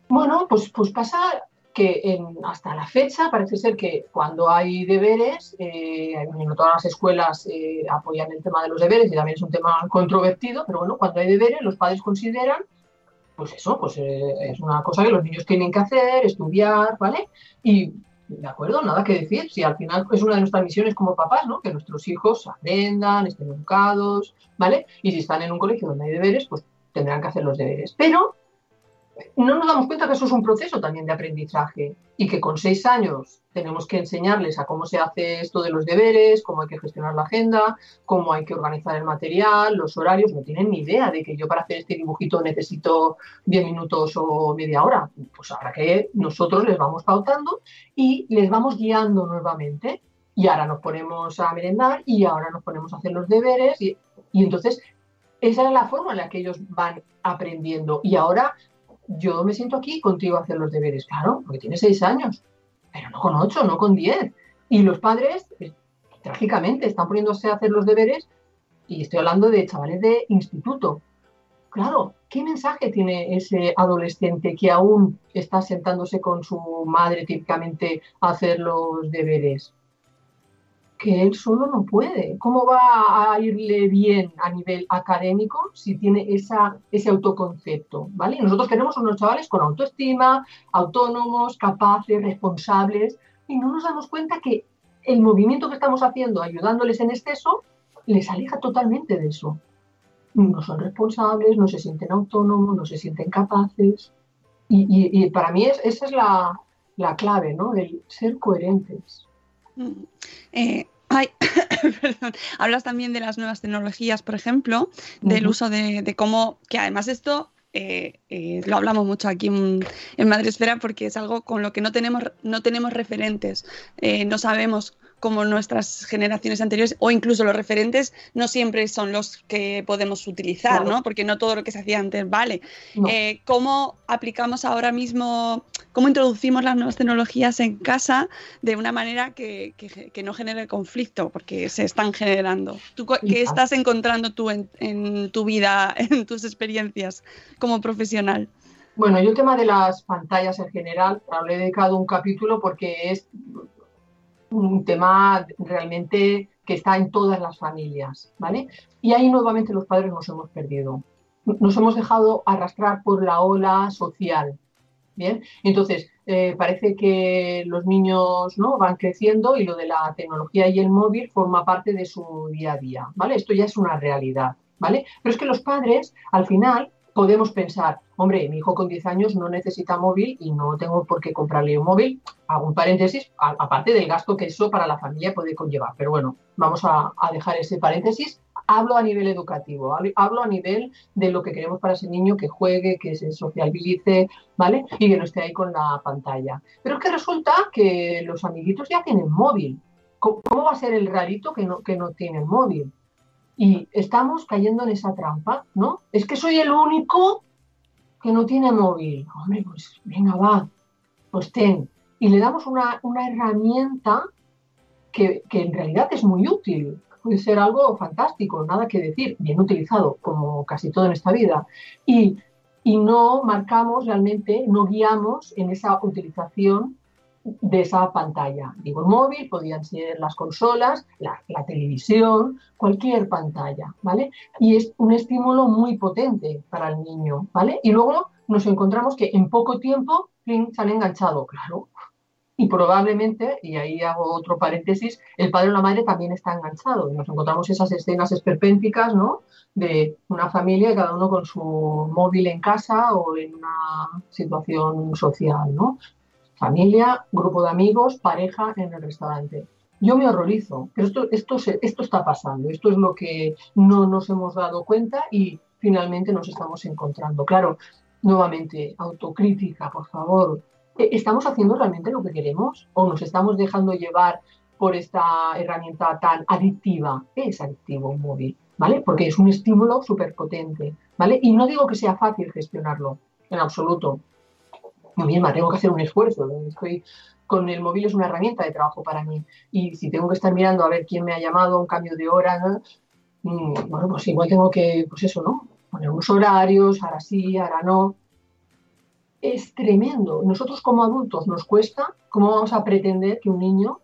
Bueno, pues, pues pasa que en, hasta la fecha parece ser que cuando hay deberes, eh, no todas las escuelas eh, apoyan el tema de los deberes y también es un tema controvertido, pero bueno, cuando hay deberes los padres consideran pues eso, pues es una cosa que los niños tienen que hacer, estudiar, ¿vale? Y de acuerdo, nada que decir. Si al final es una de nuestras misiones como papás, ¿no? Que nuestros hijos aprendan, estén educados, ¿vale? Y si están en un colegio donde hay deberes, pues tendrán que hacer los deberes. Pero no nos damos cuenta que eso es un proceso también de aprendizaje y que con seis años tenemos que enseñarles a cómo se hace esto de los deberes, cómo hay que gestionar la agenda, cómo hay que organizar el material, los horarios. No tienen ni idea de que yo para hacer este dibujito necesito 10 minutos o media hora. Pues ahora que nosotros les vamos pautando y les vamos guiando nuevamente. Y ahora nos ponemos a merendar y ahora nos ponemos a hacer los deberes y, y entonces esa es la forma en la que ellos van aprendiendo. Y ahora yo me siento aquí contigo a hacer los deberes, claro, porque tiene seis años, pero no con ocho, no con diez. Y los padres, pues, trágicamente, están poniéndose a hacer los deberes, y estoy hablando de chavales de instituto. Claro, ¿qué mensaje tiene ese adolescente que aún está sentándose con su madre típicamente a hacer los deberes? Que él solo no puede. ¿Cómo va a irle bien a nivel académico si tiene ese autoconcepto? ¿vale? Y nosotros queremos unos chavales con autoestima, autónomos, capaces, responsables, y no nos damos cuenta que el movimiento que estamos haciendo ayudándoles en exceso les aleja totalmente de eso. No son responsables, no se sienten autónomos, no se sienten capaces. Y, para mí esa es la, la clave, ¿no? El ser coherentes.
Eh, [coughs] hablas también de las nuevas tecnologías, por ejemplo, del uso de, cómo, que además esto eh, eh, lo hablamos mucho aquí en, en Madresfera porque es algo con lo que no tenemos, no tenemos referentes, no sabemos como nuestras generaciones anteriores o incluso los referentes no siempre son los que podemos utilizar, ¿no? Porque no todo lo que se hacía antes vale. Eh, ¿Cómo aplicamos ahora mismo, cómo introducimos las nuevas tecnologías en casa de una manera que, no genere conflicto? Porque se están generando. ¿Qué estás encontrando tú en, en tu vida, [laughs] en tus experiencias como profesional?
Bueno, yo el tema de las pantallas en general, le he dedicado un capítulo porque es un tema realmente que está en todas las familias, ¿vale? Y ahí nuevamente los padres nos hemos perdido. Nos hemos dejado arrastrar por la ola social. Bien, entonces eh, parece que los niños ¿no? van creciendo y lo de la tecnología y el móvil forma parte de su día a día, ¿vale? Esto ya es una realidad, ¿vale? Pero es que los padres, al final, podemos pensar, hombre, mi hijo con 10 años no necesita móvil y no tengo por qué comprarle un móvil. Hago un paréntesis, aparte del gasto que eso para la familia puede conllevar. Pero bueno, vamos a, dejar ese paréntesis. Hablo a nivel educativo, hablo a nivel de lo que queremos para ese niño, que juegue, que se socialice, ¿vale? Y que no esté ahí con la pantalla. Pero es que resulta que los amiguitos ya tienen móvil. ¿Cómo va a ser el rarito que no, que no tiene el móvil? Y estamos cayendo en esa trampa, ¿no? Es que soy el único que no tiene móvil. Hombre, pues venga, va, pues ten. Y le damos una, herramienta que, en realidad es muy útil. Puede ser algo fantástico, nada que decir, bien utilizado, como casi todo en esta vida. Y, y no marcamos realmente, no guiamos en esa utilización de esa pantalla. Digo, el móvil, podían ser las consolas, la, televisión, cualquier pantalla, ¿vale? Y es un estímulo muy potente para el niño, ¿vale? Y luego nos encontramos que en poco tiempo se han enganchado, claro. Y probablemente, y ahí hago otro paréntesis, el padre o la madre también está enganchado. Y nos encontramos esas escenas esperpénticas, ¿no? De una familia, cada uno con su móvil en casa o en una situación social, ¿no? Familia, grupo de amigos, pareja en el restaurante. Yo me horrorizo, pero esto, esto, esto está pasando, esto es lo que no nos hemos dado cuenta y finalmente nos estamos encontrando. Claro, nuevamente, autocrítica, por favor. ¿E-, ¿Estamos haciendo realmente lo que queremos o nos estamos dejando llevar por esta herramienta tan adictiva? Es adictivo un móvil, ¿vale? Porque es un estímulo súper potente, ¿vale? Y no digo que sea fácil gestionarlo, en absoluto misma tengo que hacer un esfuerzo. Estoy con el móvil es una herramienta de trabajo para mí. Y si tengo que estar mirando a ver quién me ha llamado, un cambio de hora, mm, bueno, pues igual tengo que, pues eso, ¿no? Poner unos horarios, ahora sí, ahora no. Es tremendo. Nosotros como adultos nos cuesta, ¿cómo vamos a pretender que un niño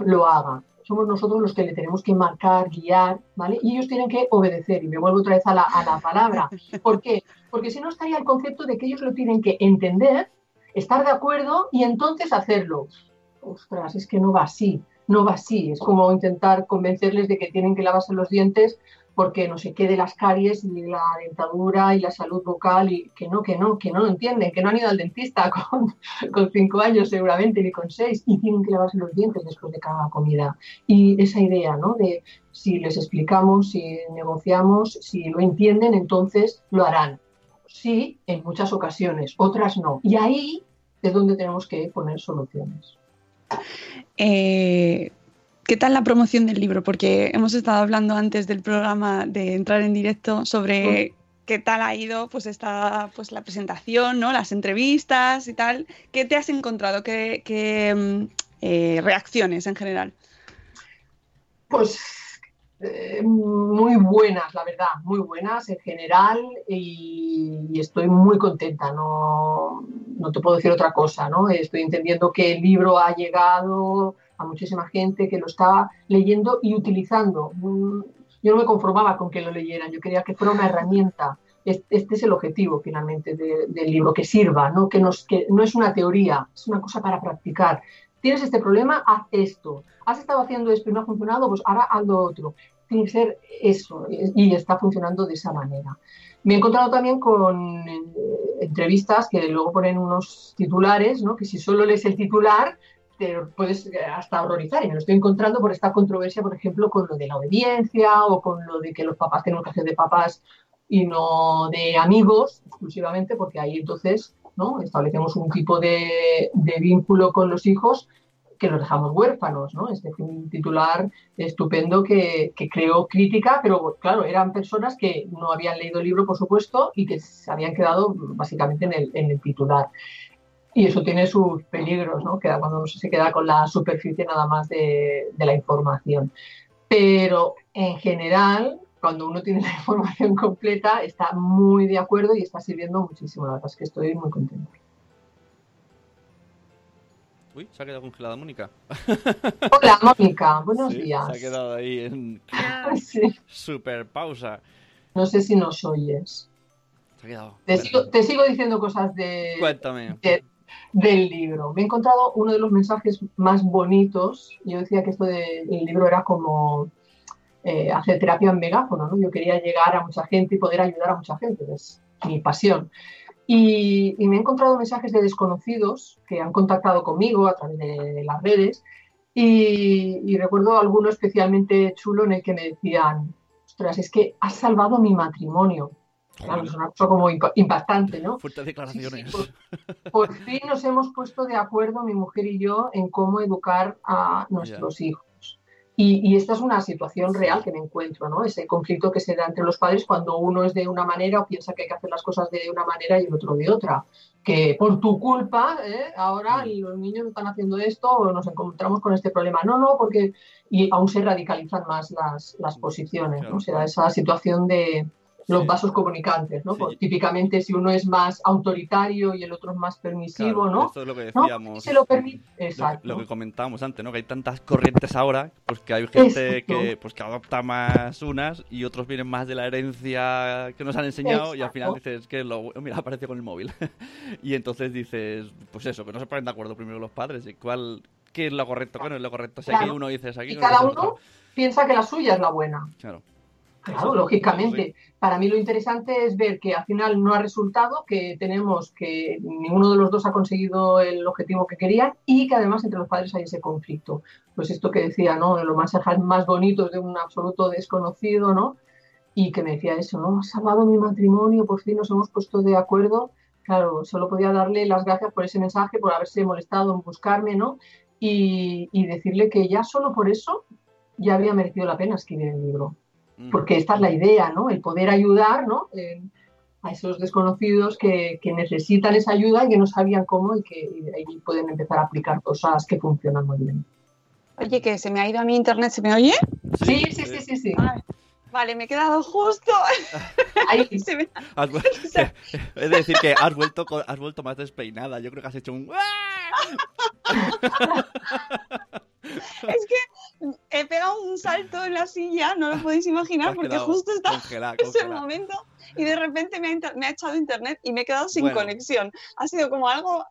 lo haga? Somos nosotros los que le tenemos que marcar, guiar, ¿vale? Y ellos tienen que obedecer. Y me vuelvo otra vez a la, a la palabra. ¿Por qué? Porque si no estaría el concepto de que ellos lo tienen que entender, estar de acuerdo y entonces hacerlo. Ostras, es que no va así, no va así. Es como intentar convencerles de que tienen que lavarse los dientes porque no se quede las caries y la dentadura y la salud vocal y que no, que no, que no lo entienden, que no han ido al dentista [laughs] con, con cinco años seguramente ni con seis y tienen que lavarse los dientes después de cada comida. Y esa idea, ¿no? De si les explicamos, si negociamos, si lo entienden, entonces lo harán sí, en muchas ocasiones, otras no. Y ahí es donde tenemos que poner soluciones.
Eh, ¿Qué tal la promoción del libro? Porque hemos estado hablando antes del programa de entrar en directo sobre qué tal ha ido pues esta, pues la presentación, ¿no? las entrevistas y tal. ¿Qué te has encontrado? ¿Qué, mm, eh, reacciones en general?
Pues eh, muy buenas, la verdad, muy buenas en general y, estoy muy contenta, no, no, te puedo decir otra cosa, ¿no? Estoy entendiendo que el libro ha llegado a muchísima gente que lo está leyendo y utilizando. Mm, yo no me conformaba con que lo leyeran, yo quería que fuera una herramienta. Este, es el objetivo finalmente del libro, que sirva, ¿no? Que, nos, que no es una teoría, es una cosa para practicar tienes este problema, haz esto. Has estado haciendo esto y no ha funcionado, pues ahora haz lo otro ser eso y está funcionando de esa manera. Me he encontrado también con eh, entrevistas que luego ponen unos titulares, ¿no? que si solo lees el titular te puedes eh, hasta horrorizar. Y me lo estoy encontrando por esta controversia, por ejemplo, con lo de la obediencia o con lo de que los papás tienen que hacer de papás y no de amigos exclusivamente, porque ahí entonces ¿no? establecemos un tipo de vínculo con los hijos que los dejamos huérfanos, ¿no? Este un titular estupendo que, creó crítica, pero claro, eran personas que no habían leído el libro, por supuesto, y que se habían quedado básicamente en el, titular. Y eso tiene sus peligros, ¿no? Queda cuando uno se queda con la superficie nada más de, de la información. Pero en general, cuando uno tiene la [laughs] información completa, está muy de acuerdo y está sirviendo muchísimo. La verdad es que estoy muy contenta.
Uy, se ha quedado congelada Mónica. [laughs]
Hola Mónica, buenos días.
Se ha quedado ahí en [laughs] super pausa.
No sé si nos oyes.
Se ha quedado.
Te sigo, te sigo diciendo cosas de,
Cuéntame.
de- del libro. Me he encontrado uno de los mensajes más bonitos. Yo decía que esto del libro era como eh, hacer terapia en megáfono, ¿no? Yo quería llegar a mucha gente y poder ayudar a mucha gente, es mi pasión. Y, y me he encontrado mensajes de desconocidos que han contactado conmigo a través de, las redes y, y recuerdo alguno especialmente chulo en el que me decían, ostras, es que has salvado mi matrimonio. Claro, es una cosa como impa- impactante, ¿no?
Fuertes declaraciones.
Sí, sí, por, por [laughs] fin nos hemos puesto de acuerdo, mi mujer y yo, en cómo educar a nuestros hijos. Y, y esta es una situación real que me encuentro, ¿no? Ese conflicto que se da entre los padres cuando uno es de una manera o piensa que hay que hacer las cosas de una manera y el otro de otra. Que por tu culpa, ¿eh? ahora los niños están haciendo esto o nos encontramos con este problema. No, no, porque. Y aún se radicalizan más las, las posiciones, ¿no? Se da esa situación de los vasos comunicantes, ¿no? Pues, típicamente, si uno es más autoritario y el otro es más permisivo,
Claro,
¿no?
Esto es lo que
No,
decíamos.
se lo permite. Exacto.
lo que comentábamos antes, ¿no? Que hay tantas corrientes ahora, pues que hay gente
Exacto.
que, pues, que adopta más unas y otros vienen más de la herencia que nos han enseñado y al final dices que lo mira, aparece con el móvil. [laughs] y entonces dices, pues eso, que no se ponen de acuerdo primero los padres y cuál qué es lo correcto, qué no es lo correcto. Si aquí
Claro.
uno dices aquí
y
no
cada uno piensa que la suya es la buena.
Claro.
Claro, lógicamente. Para mí lo interesante es ver que al final no ha resultado, que tenemos que ninguno de los dos ha conseguido el objetivo que querían y que además entre los padres hay ese conflicto. Pues esto que decía, ¿no? Los mensajes más bonitos de un absoluto desconocido, ¿no? Y que me decía eso, ¿no? Has salvado mi matrimonio, por fin nos hemos puesto de acuerdo. Claro, solo podía darle las gracias por ese mensaje, por haberse molestado en buscarme, ¿no? Y, y decirle que ya solo por eso ya habría merecido la pena escribir el libro. Porque esta es la idea, ¿no? El poder ayudar, ¿no? Eh, a esos desconocidos que, que necesitan esa ayuda y que no sabían cómo y que ahí pueden empezar a aplicar cosas que funcionan muy bien.
Oye, que se me ha ido a mi internet, ¿se me oye?
Sí, sí, sí, sí, sí.
Ay, vale, me he quedado justo. [laughs]
Ahí, [laughs]
Se me-
Has [laughs] es decir, que has vuelto, con- has vuelto más despeinada. Yo creo que has hecho un...
Es que he pegado un salto en la silla, no lo podéis imaginar, porque justo está
congelada, [laughs]
ese momento y de repente me ha, me ha echado internet y me he quedado sin
Bueno.
conexión. Ha sido como algo...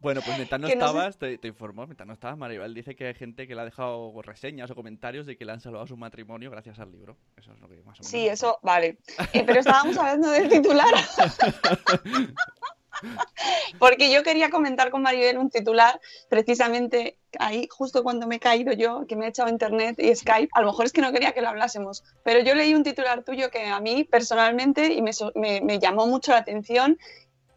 Bueno, pues mientras [laughs] no
Que no sé-
estabas, te, te informó, mientras no estabas, Maribel dice que hay gente que le ha dejado reseñas o comentarios de que le han salvado su matrimonio gracias al libro. Eso es lo que más o menos.
Sí, eso, vale. Eh, pero estábamos hablando del titular. [laughs] Porque yo quería comentar con Maribel un titular, precisamente ahí, justo cuando me he caído yo, que me he echado internet y Skype. A lo mejor es que no quería que lo hablásemos, pero yo leí un titular tuyo que a mí personalmente y me, me- me llamó mucho la atención.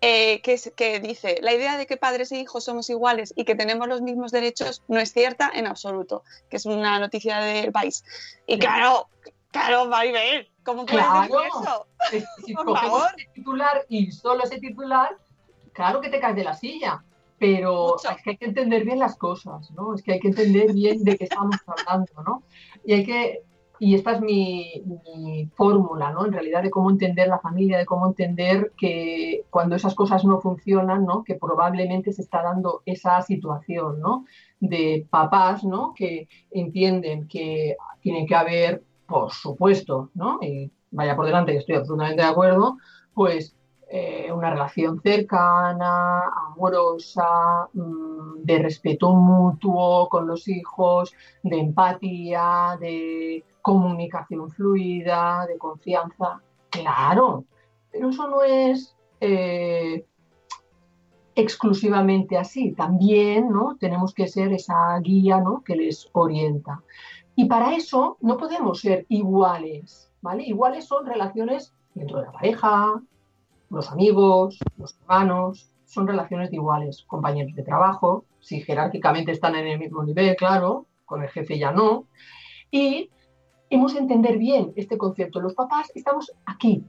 eh, que, que dice, la idea de que padres e hijos somos iguales y que tenemos los mismos derechos no es cierta en absoluto, que es una noticia del país. Y claro, claro, Maribel, ¿cómo puedes
Claro.
decir eso?
Es- si
Por favor.
ese titular y solo ese titular, claro que te caes de la silla. Pero
Mucho.
es que hay que entender bien las cosas, ¿no? Es que hay que entender bien de qué estamos hablando, ¿no? Y hay que, y esta es mi, mi fórmula, ¿no? En realidad de cómo entender la familia, de cómo entender que cuando esas cosas no funcionan, ¿no? Que probablemente se está dando esa situación, ¿no? De papás, ¿no? Que entienden que tiene que haber, por supuesto, ¿no? Y vaya por delante que estoy absolutamente de acuerdo, pues eh, una relación cercana, amorosa, mm, de respeto mutuo con los hijos, de empatía, de comunicación fluida, de confianza. Claro, pero eso no es eh, exclusivamente así. También ¿no? tenemos que ser esa guía ¿no? que les orienta. Y para eso no podemos ser iguales, ¿vale? Iguales son relaciones dentro de la pareja, los amigos, los hermanos, son relaciones de iguales, compañeros de trabajo, si jerárquicamente están en el mismo nivel, claro, con el jefe ya no. Y hemos de entender bien este concepto. Los papás estamos aquí,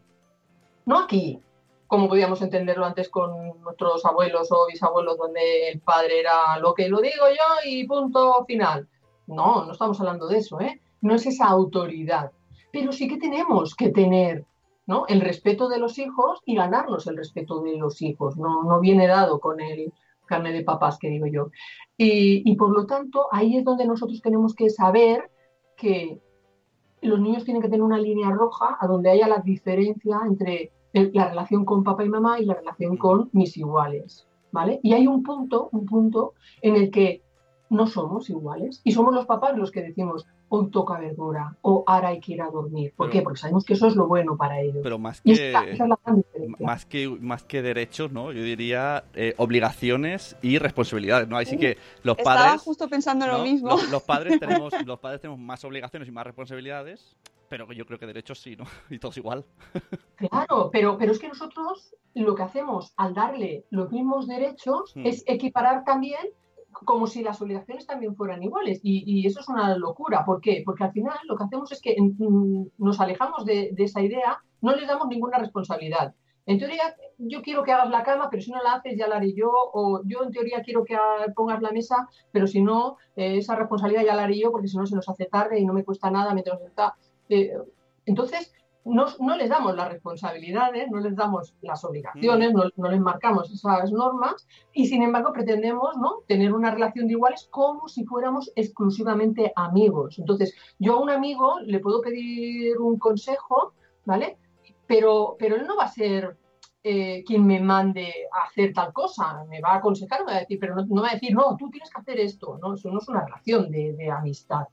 no aquí, como podíamos entenderlo antes con nuestros abuelos o bisabuelos, donde el padre era lo que lo digo yo y punto final. No, no estamos hablando de eso, ¿eh? No es esa autoridad. Pero sí que tenemos que tener ¿no? el respeto de los hijos y ganarnos el respeto de los hijos. No, no viene dado con el carne de papás, que digo yo. Y, y por lo tanto, ahí es donde nosotros tenemos que saber que los niños tienen que tener una línea roja a donde haya la diferencia entre la relación con papá y mamá y la relación con mis iguales, ¿vale? Y hay un punto, un punto en el que no somos iguales y somos los papás los que decimos hoy toca verdura o ahora hay que ir a dormir. ¿Por
Pero-
qué? Porque sabemos que eso es lo bueno para ellos.
Pero más que,
esa es la gran diferencia.
más que más que derechos, ¿no? Yo diría eh, obligaciones y responsabilidades, ¿no? Ahí sí que los
Estaba
padres
justo pensando lo
¿no?
mismo.
Los, los padres [laughs] tenemos los padres tenemos más obligaciones y más responsabilidades, pero yo creo que derechos sí, ¿no? [laughs] Y todos igual.
Claro, pero, pero es que nosotros lo que hacemos al darle los mismos derechos
Hmm.
es equiparar también como si las obligaciones también fueran iguales. Y, y eso es una locura. ¿Por qué? Porque al final lo que hacemos es que mm, nos alejamos de, esa idea, no les damos ninguna responsabilidad. En teoría, yo quiero que hagas la cama, pero si no la haces, ya la haré yo. O yo, en teoría, quiero que pongas la mesa, pero si no, eh, esa responsabilidad ya la haré yo, porque si no, se nos hace tarde y no me cuesta nada mientras está. eh, entonces, no, no les damos las responsabilidades, no les damos las obligaciones, no, no les marcamos esas normas y sin embargo pretendemos ¿no? tener una relación de iguales como si fuéramos exclusivamente amigos. Entonces, yo a un amigo le puedo pedir un consejo, ¿vale? Pero, pero él no va a ser eh, quien me mande a hacer tal cosa, me va a aconsejar, me va a decir, pero no, no va a decir, no, tú tienes que hacer esto, ¿no? Eso no es una relación de, de amistad.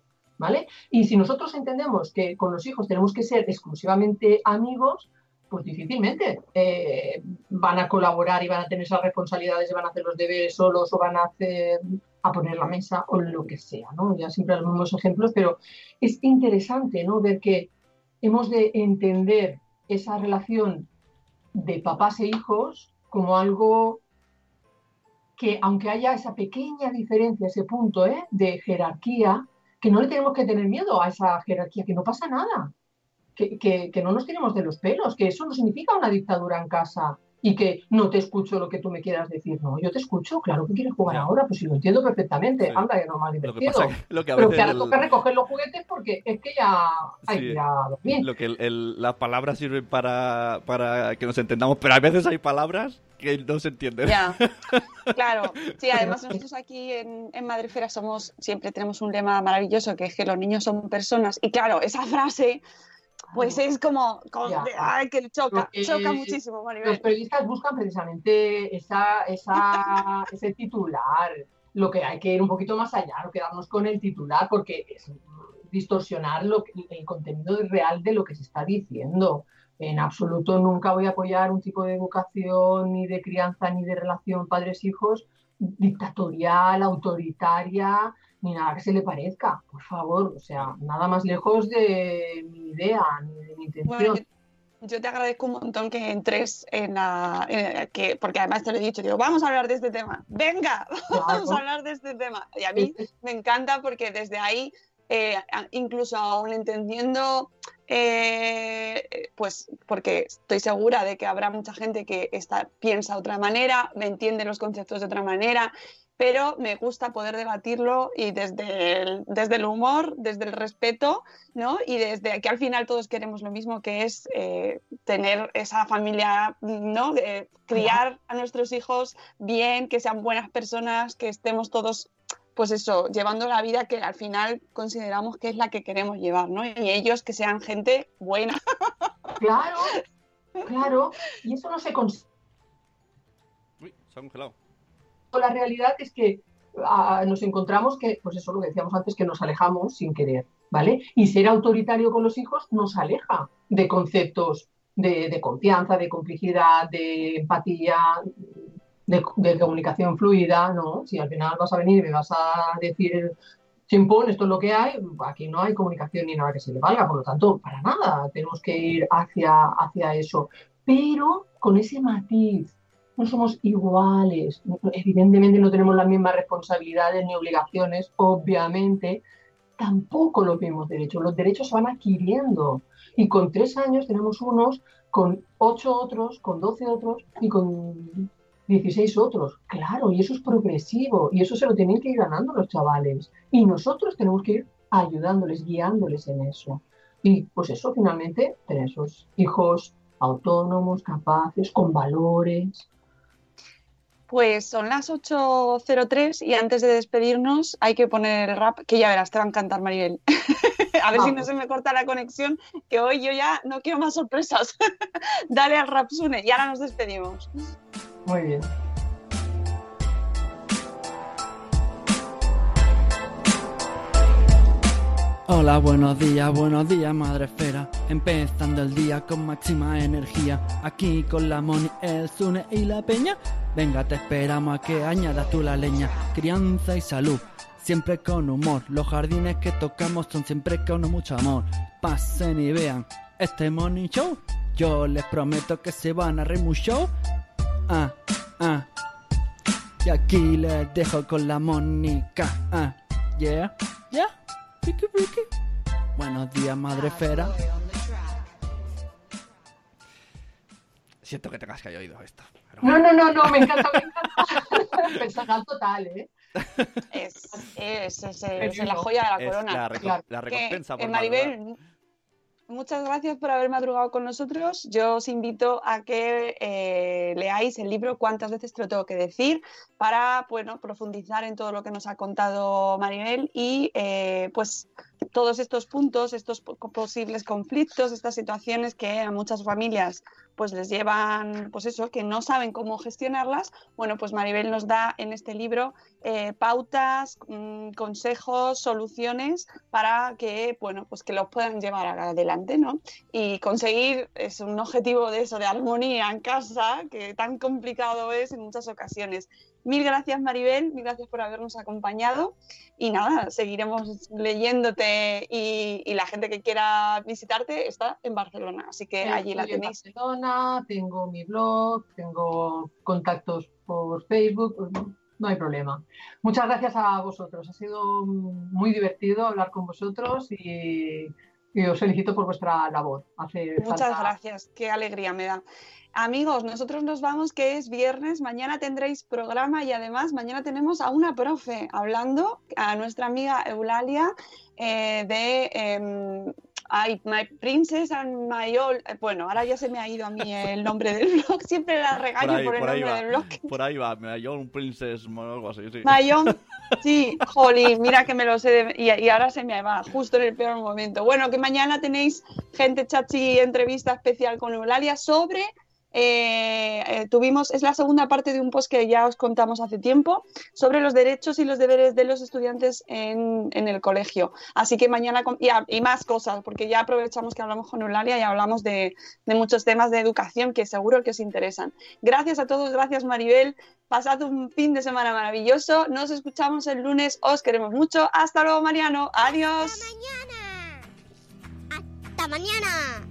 Y si nosotros entendemos que con los hijos tenemos que ser exclusivamente amigos, pues difícilmente eh, van a colaborar y van a tener esas responsabilidades y van a hacer los deberes solos o van a hacer a poner la mesa o lo que sea. Ya siempre los mismos ejemplos, pero es interesante, ¿no? Ver que hemos de entender esa relación de papás e hijos como algo que aunque haya esa pequeña diferencia, ese punto ¿eh? de jerarquía, que no le tenemos que tener miedo a esa jerarquía, que no pasa nada, que, que, que, no nos tiremos de los pelos, que eso no significa una dictadura en casa y que no te escucho lo que tú me quieras decir. No, yo te escucho, claro que quieres jugar ahora, pues si lo entiendo perfectamente,
Sí.
anda que no más
Lo que
divertido.
pasa que, lo que a
Pero que ahora
el-
toca recoger los juguetes porque es que ya hay
Sí.
que ir a dormir.
lo que el- el- las palabras sirven para, para que nos entendamos, pero a veces hay palabras que no se entienden.
Ya, [laughs] claro. Sí, además nosotros aquí en, en Madrefera somos, siempre tenemos un lema maravilloso que es que los niños son personas. Y claro, esa frase, pues es como, como
Ya.
de- ay, que choca, choca muchísimo,
Los
Maribel.
periodistas buscan precisamente esa, esa, [laughs] ese titular. Lo que hay que ir un poquito más allá, no quedarnos con el titular, porque es distorsionar lo que- el contenido real de lo que se está diciendo. En absoluto nunca voy a apoyar un tipo de educación, ni de crianza, ni de relación padres-hijos dictatorial, autoritaria, ni nada que se le parezca. Por favor, o sea, nada más lejos de mi idea, ni de mi intención.
Bueno, yo, yo te agradezco un montón que entres en la. que, porque además te lo he dicho, digo, vamos a hablar de este tema. Venga, [laughs] vamos a hablar de este tema. Y a mí me encanta porque desde ahí, eh, incluso aún entendiendo, eh, pues porque estoy segura de que habrá mucha gente que está, piensa de otra manera, me entiende los conceptos de otra manera, pero me gusta poder debatirlo y desde el, desde el humor, desde el respeto, ¿no? Y desde que al final todos queremos lo mismo, que es eh, tener esa familia, ¿no? Eh, criar a nuestros hijos bien, que sean buenas personas, que estemos todos pues eso, llevando la vida que al final consideramos que es la que queremos llevar, ¿no? Y ellos que sean gente buena.
Claro, claro, y eso no se consigue.
Uy, se ha congelado.
La realidad es que nos encontramos que, pues eso lo que decíamos antes, que nos alejamos sin querer, ¿vale? Y ser autoritario con los hijos nos aleja de conceptos de, confianza, de complicidad, de empatía, de, de comunicación fluida, ¿no? Si al final vas a venir y me vas a decir chimpón, esto es lo que hay, aquí no hay comunicación ni nada que se le valga, por lo tanto, para nada, tenemos que ir hacia, hacia eso, pero con ese matiz, no somos iguales, evidentemente no tenemos las mismas responsabilidades ni obligaciones, obviamente, tampoco los mismos derechos, los derechos se van adquiriendo y con tres años tenemos unos, con ocho otros, con doce otros y con 16 otros. Claro, y eso es progresivo y eso se lo tienen que ir ganando los chavales. Y nosotros tenemos que ir ayudándoles, guiándoles en eso. Y pues eso, finalmente, tener esos hijos autónomos, capaces, con valores.
Pues son las 8.03 y antes de despedirnos hay que poner el rap, que ya verás, te va a encantar, Maribel. [laughs] A ver si no se me corta la conexión, que hoy yo ya no quiero más sorpresas. [laughs] Dale al Rapsune y ahora nos despedimos.
Muy bien.
Hola, buenos días, buenos días, madre esfera. Empezando el día con máxima energía. Aquí con la Moni, el Zune y la Peña. Venga, te esperamos a que añadas tú la leña. Crianza y salud, siempre con humor. Los jardines que tocamos son siempre con mucho amor. Pasen y vean este Morning Show. Yo les prometo que se van a reír mucho. Ah, ah. Y aquí les dejo con la Mónica. Ah, yeah, yeah. Ricky, Ricky. Buenos días, madre esfera.
Siento que tengas que haber oído esto.
No, no, no, no, me encanta, me encanta. [laughs] Pensagal total, ¿eh?
Es, es, es, la joya de la
es
corona.
la, reco-
Claro.
la recompensa por
Maribel, muchas gracias por haber madrugado con nosotros. Yo os invito a que eh, leáis el libro Cuántas veces te lo tengo que decir para bueno, profundizar en todo lo que nos ha contado Maribel y eh, pues todos estos puntos, estos po- posibles conflictos, estas situaciones que a muchas familias pues les llevan, pues eso, que no saben cómo gestionarlas, bueno, pues Maribel nos da en este libro eh, pautas, mm, consejos, soluciones para que, bueno, pues que los puedan llevar adelante, ¿no? Y conseguir es un objetivo de eso, de armonía en casa, que tan complicado es en muchas ocasiones. Mil gracias Maribel, mil gracias por habernos acompañado y nada, seguiremos leyéndote y, y la gente que quiera visitarte está en Barcelona, así que allí la
Estoy en
tenéis.
Barcelona, tengo mi blog, tengo contactos por Facebook, pues no, no hay problema. Muchas gracias a vosotros, ha sido muy divertido hablar con vosotros y, y os felicito por vuestra labor. Hace
Muchas
falta-
gracias, qué alegría me da. Amigos, nosotros nos vamos que es viernes, mañana tendréis programa y además mañana tenemos a una profe hablando, a nuestra amiga Eulalia eh, de em, ay, My Princess and My All. eh, Bueno, ahora ya se me ha ido a mí el nombre del [laughs] blog, siempre la regaño
ahí,
por, el
por
nombre
va.
del blog.
Por ahí va, un princess o algo así, sí.
Mayón, [laughs] sí, jolín, mira que me lo sé de- y, y ahora se me va, justo en el peor momento. Bueno, que mañana tenéis gente chachi entrevista especial con Eulalia sobre. Eh, eh, tuvimos, es la segunda parte de un post que ya os contamos hace tiempo sobre los derechos y los deberes de los estudiantes en, en el colegio. Así que mañana, y, más cosas, porque ya aprovechamos que hablamos con Eulalia y hablamos de, de muchos temas de educación que seguro que os interesan. Gracias a todos, gracias Maribel. Pasad un fin de semana maravilloso. Nos escuchamos el lunes. Os queremos mucho. Hasta luego, Mariano. Adiós.
mañana. Hasta mañana.